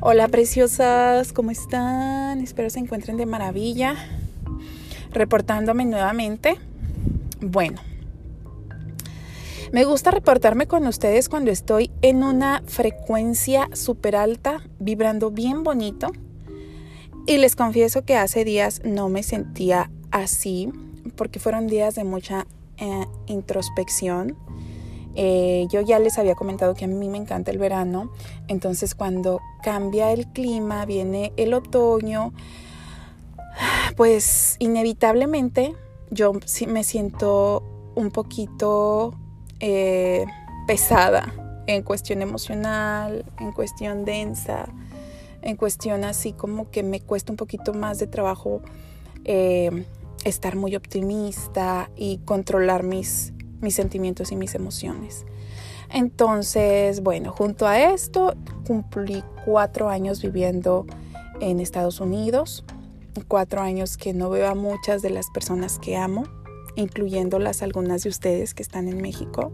Hola preciosas, ¿cómo están? Espero se encuentren de maravilla. Reportándome nuevamente. Bueno, me gusta reportarme con ustedes cuando estoy en una frecuencia súper alta, vibrando bien bonito. Y les confieso que hace días no me sentía así, porque fueron días de mucha eh, introspección eh, yo ya les había comentado que a mí me encanta el verano, entonces cuando cambia el clima, viene el otoño, pues inevitablemente yo me siento un poquito eh, pesada en cuestión emocional, en cuestión densa, en cuestión así como que me cuesta un poquito más de trabajo eh, estar muy optimista y controlar mis mis sentimientos y mis emociones. Entonces, bueno, junto a esto, cumplí cuatro años viviendo en Estados Unidos, cuatro años que no veo a muchas de las personas que amo, incluyéndolas algunas de ustedes que están en México.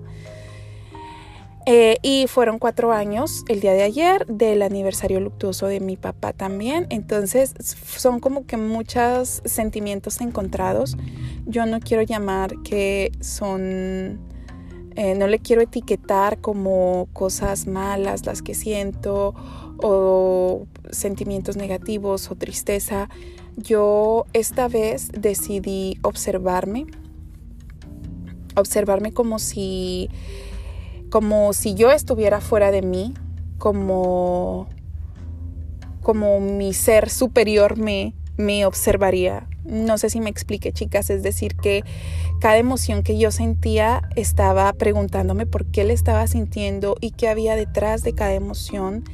Eh, y fueron cuatro años el día de ayer del aniversario luctuoso de mi papá también. Entonces son como que muchos sentimientos encontrados. Yo no quiero llamar que son, eh, no le quiero etiquetar como cosas malas las que siento o sentimientos negativos o tristeza. Yo esta vez decidí observarme, observarme como si como si yo estuviera fuera de mí, como, como mi ser superior me, me observaría. No sé si me explique, chicas, es decir, que cada emoción que yo sentía estaba preguntándome por qué le estaba sintiendo y qué había detrás de cada emoción.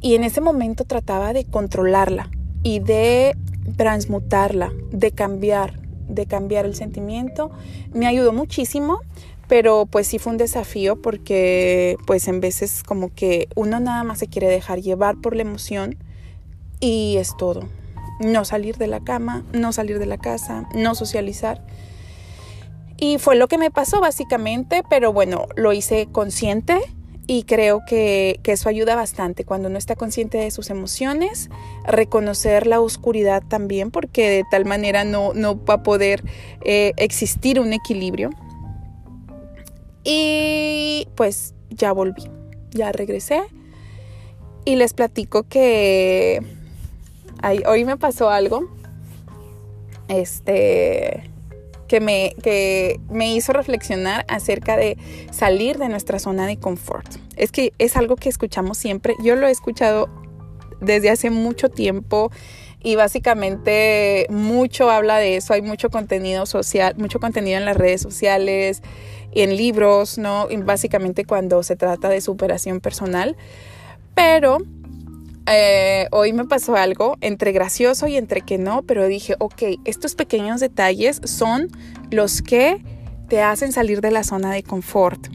Y en ese momento trataba de controlarla y de transmutarla, de cambiar, de cambiar el sentimiento. Me ayudó muchísimo pero pues sí fue un desafío porque pues en veces como que uno nada más se quiere dejar llevar por la emoción y es todo. No salir de la cama, no salir de la casa, no socializar. Y fue lo que me pasó básicamente, pero bueno, lo hice consciente y creo que, eso ayuda bastante cuando uno está consciente de sus emociones, reconocer la oscuridad también, porque de tal manera no, no va a poder eh, existir un equilibrio. Y pues ya volví, ya regresé y les platico que hoy me pasó algo este que me, que me hizo reflexionar acerca de salir de nuestra zona de confort. Es que es algo que escuchamos siempre. Yo lo he escuchado desde hace mucho tiempo y básicamente mucho habla de eso. Hay mucho contenido social, mucho contenido en las redes sociales, en libros, ¿no? básicamente cuando se trata de superación personal. Pero eh, hoy me pasó algo entre gracioso y entre que no, pero dije, ok, estos pequeños detalles son los que te hacen salir de la zona de confort.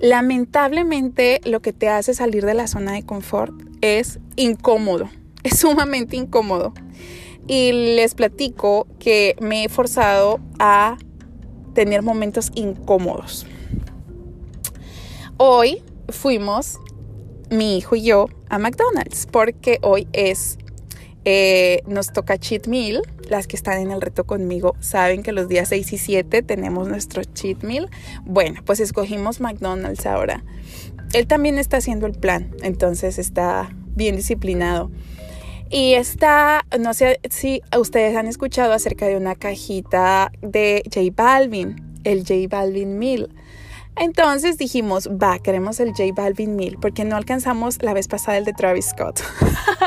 Lamentablemente lo que te hace salir de la zona de confort es incómodo, es sumamente incómodo. Y les platico que me he forzado a tener momentos incómodos. Hoy fuimos, mi hijo y yo, a McDonald's porque hoy es, eh, nos toca cheat meal. Las que están en el reto conmigo saben que los días 6 y 7 tenemos nuestro cheat meal. Bueno, pues escogimos McDonald's ahora. Él también está haciendo el plan, entonces está bien disciplinado. Y está, no sé si ustedes han escuchado acerca de una cajita de J Balvin, el J Balvin Mill. Entonces dijimos, va, queremos el J Balvin Mill, porque no alcanzamos la vez pasada el de Travis Scott.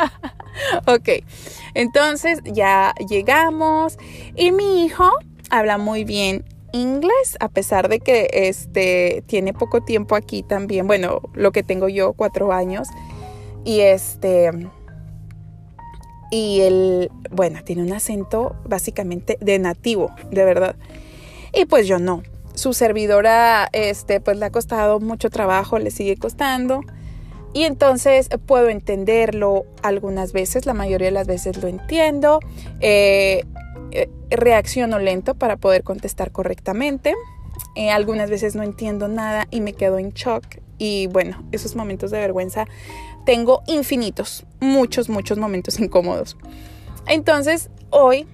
ok, entonces ya llegamos y mi hijo habla muy bien inglés, a pesar de que este, tiene poco tiempo aquí también, bueno, lo que tengo yo, cuatro años, y este y él, bueno, tiene un acento básicamente de nativo, de verdad. Y pues yo no. Su servidora, este, pues le ha costado mucho trabajo, le sigue costando. Y entonces puedo entenderlo algunas veces, la mayoría de las veces lo entiendo. Eh, eh, reacciono lento para poder contestar correctamente. Eh, algunas veces no entiendo nada y me quedo en shock. Y bueno, esos momentos de vergüenza tengo infinitos, muchos, muchos momentos incómodos. Entonces, hoy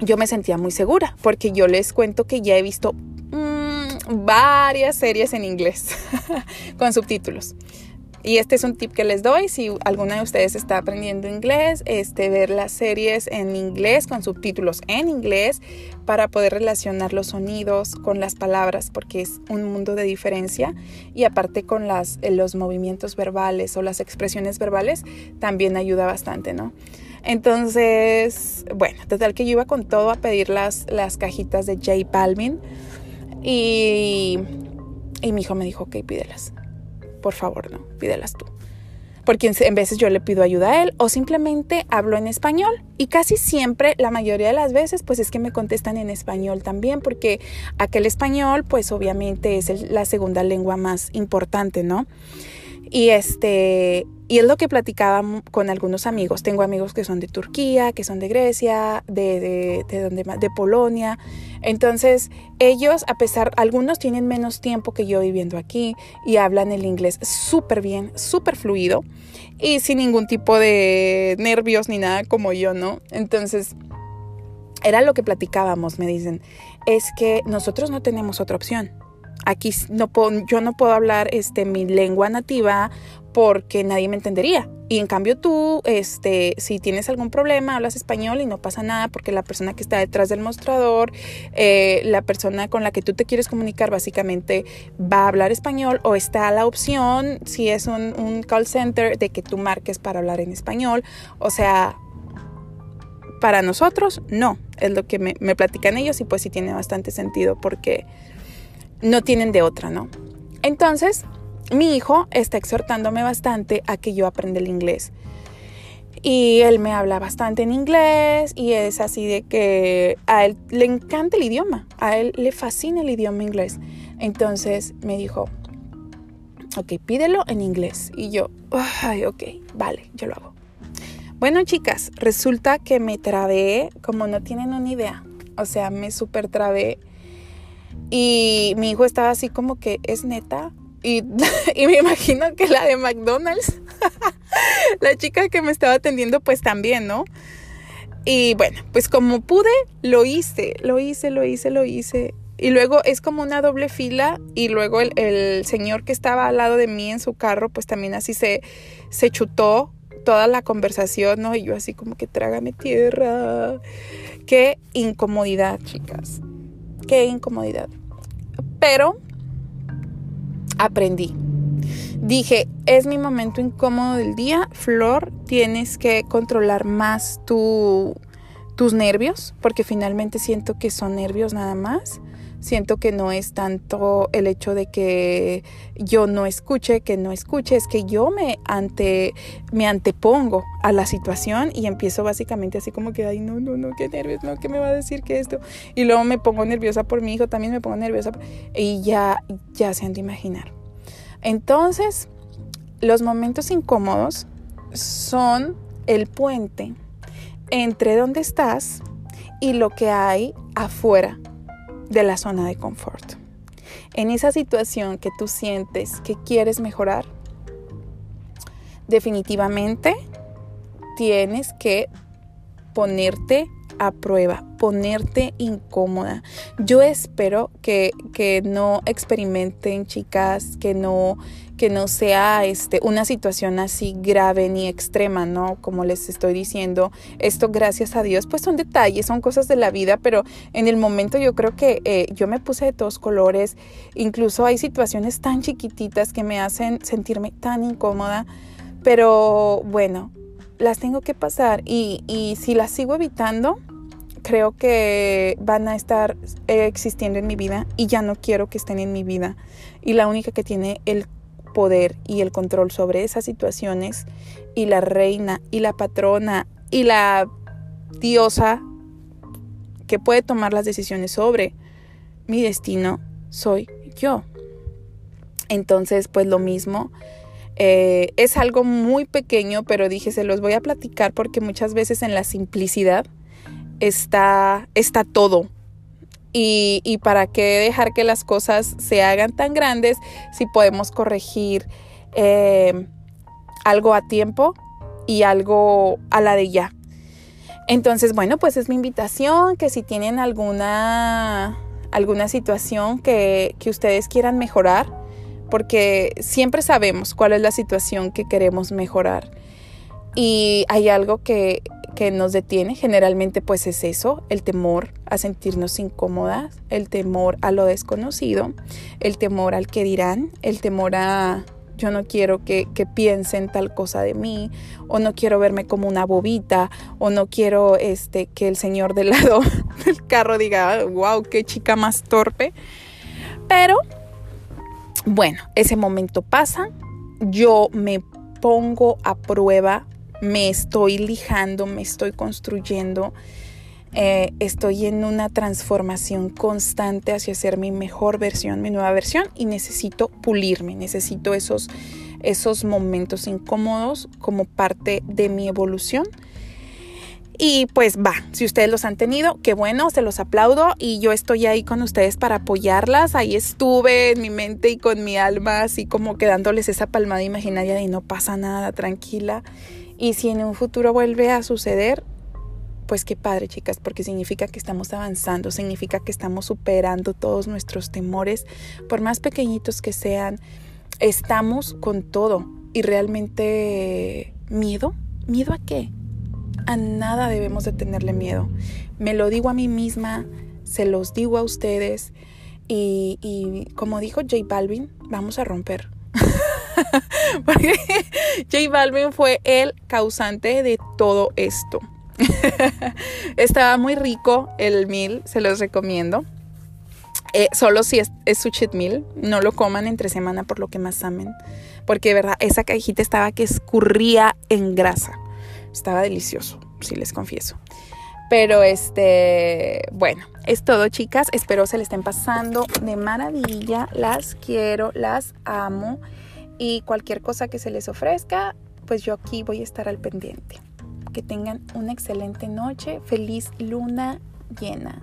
yo me sentía muy segura porque yo les cuento que ya he visto mm, varias series en inglés con subtítulos. Y este es un tip que les doy si alguna de ustedes está aprendiendo inglés, este, ver las series en inglés con subtítulos en inglés para poder relacionar los sonidos con las palabras porque es un mundo de diferencia y aparte con las, eh, los movimientos verbales o las expresiones verbales también ayuda bastante, ¿no? Entonces, bueno, total que yo iba con todo a pedir las, las cajitas de J Balvin y, y mi hijo me dijo, ok, pídelas por favor, no, pídelas tú. Porque en veces yo le pido ayuda a él o simplemente hablo en español. Y casi siempre, la mayoría de las veces, pues es que me contestan en español también, porque aquel español, pues obviamente es la segunda lengua más importante, ¿no? Y este, y es lo que platicaba con algunos amigos. Tengo amigos que son de Turquía, que son de Grecia, de, de, de, donde, de Polonia. Entonces, ellos, a pesar, algunos tienen menos tiempo que yo viviendo aquí y hablan el inglés súper bien, súper fluido y sin ningún tipo de nervios ni nada como yo, ¿no? Entonces, era lo que platicábamos, me dicen, es que nosotros no tenemos otra opción. Aquí no puedo, yo no puedo hablar este, mi lengua nativa porque nadie me entendería. Y en cambio tú, este, si tienes algún problema, hablas español y no pasa nada porque la persona que está detrás del mostrador, eh, la persona con la que tú te quieres comunicar básicamente va a hablar español o está la opción, si es un, call center, de que tú marques para hablar en español. O sea, para nosotros no, es lo que me, me platican ellos y pues sí tiene bastante sentido porque no tienen de otra, ¿no? Entonces, mi hijo está exhortándome bastante a que yo aprenda el inglés. Y él me habla bastante en inglés y es así de que a él le encanta el idioma, a él le fascina el idioma inglés. Entonces me dijo, ok, pídelo en inglés. Y yo, ay, ok, vale, yo lo hago. Bueno, chicas, resulta que me trabé como no tienen una idea. O sea, me súper trabé y mi hijo estaba así como que, ¿es neta? Y, me imagino que la de McDonald's, la chica que me estaba atendiendo, pues también, ¿no? Y bueno, pues como pude, lo hice, lo hice, lo hice, lo hice. Y luego es como una doble fila y luego el, el señor que estaba al lado de mí en su carro, pues también así se, se chutó toda la conversación, ¿no? Y yo así como que trágame tierra. Qué incomodidad, chicas. Qué incomodidad. Pero aprendí. Dije, es mi momento incómodo del día. Flor, tienes que controlar más tu, tus nervios, porque finalmente siento que son nervios nada más. Siento que no es tanto el hecho de que yo no escuche, que no escuche, es que yo me, ante, me antepongo a la situación y empiezo básicamente así como que, ay, no, no, no, qué nervios, no, ¿qué me va a decir que esto? Y luego me pongo nerviosa por mi hijo, también me pongo nerviosa y ya, ya se han de imaginar. Entonces, los momentos incómodos son el puente entre donde estás y lo que hay afuera de la zona de confort. En esa situación que tú sientes que quieres mejorar, definitivamente tienes que ponerte a prueba, ponerte incómoda. Yo espero que, que no experimenten, chicas, que no que no sea este, una situación así grave ni extrema, ¿no? Como les estoy diciendo, esto gracias a Dios, pues son detalles, son cosas de la vida, pero en el momento yo creo que eh, yo me puse de todos colores, incluso hay situaciones tan chiquititas que me hacen sentirme tan incómoda, pero bueno, las tengo que pasar y, y si las sigo evitando, creo que van a estar eh, existiendo en mi vida y ya no quiero que estén en mi vida. Y la única que tiene el poder y el control sobre esas situaciones y la reina y la patrona y la diosa que puede tomar las decisiones sobre mi destino soy yo. Entonces, pues lo mismo. Eh, es algo muy pequeño, pero dije, se los voy a platicar porque muchas veces en la simplicidad está, está todo. Y, para qué dejar que las cosas se hagan tan grandes si podemos corregir eh, algo a tiempo y algo a la de ya. Entonces, bueno, pues es mi invitación que si tienen alguna, alguna situación que, que ustedes quieran mejorar, porque siempre sabemos cuál es la situación que queremos mejorar. Y hay algo que, que nos detiene, generalmente pues es eso, el temor a sentirnos incómodas, el temor a lo desconocido, el temor al que dirán, el temor a yo no quiero que, que, piensen tal cosa de mí, o no quiero verme como una bobita, o no quiero este, que el señor del lado del carro diga, wow, qué chica más torpe. Pero, bueno, ese momento pasa, yo me pongo a prueba, me estoy lijando, me estoy construyendo eh, estoy en una transformación constante hacia ser mi mejor versión, mi nueva versión y necesito pulirme, necesito esos, esos momentos incómodos como parte de mi evolución. Y pues va, si ustedes los han tenido, qué bueno, se los aplaudo y yo estoy ahí con ustedes para apoyarlas. Ahí estuve en mi mente y con mi alma, así como quedándoles esa palmada imaginaria de no pasa nada, tranquila. Y si en un futuro vuelve a suceder, pues qué padre, chicas, porque significa que estamos avanzando, significa que estamos superando todos nuestros temores, por más pequeñitos que sean, estamos con todo y realmente miedo, miedo a qué? A nada debemos de tenerle miedo. Me lo digo a mí misma, se los digo a ustedes y, y como dijo J Balvin, vamos a romper. porque J Balvin fue el causante de todo esto. Estaba muy rico el mil, se los recomiendo. Eh, solo si es, su cheat meal, no lo coman entre semana por lo que más amen. Porque de verdad, esa cajita estaba que escurría en grasa. Estaba delicioso, si les confieso. Pero este, bueno, es todo, chicas. Espero se le estén pasando de maravilla. Las quiero, las amo. Y cualquier cosa que se les ofrezca, pues yo aquí voy a estar al pendiente que tengan una excelente noche. Feliz luna llena.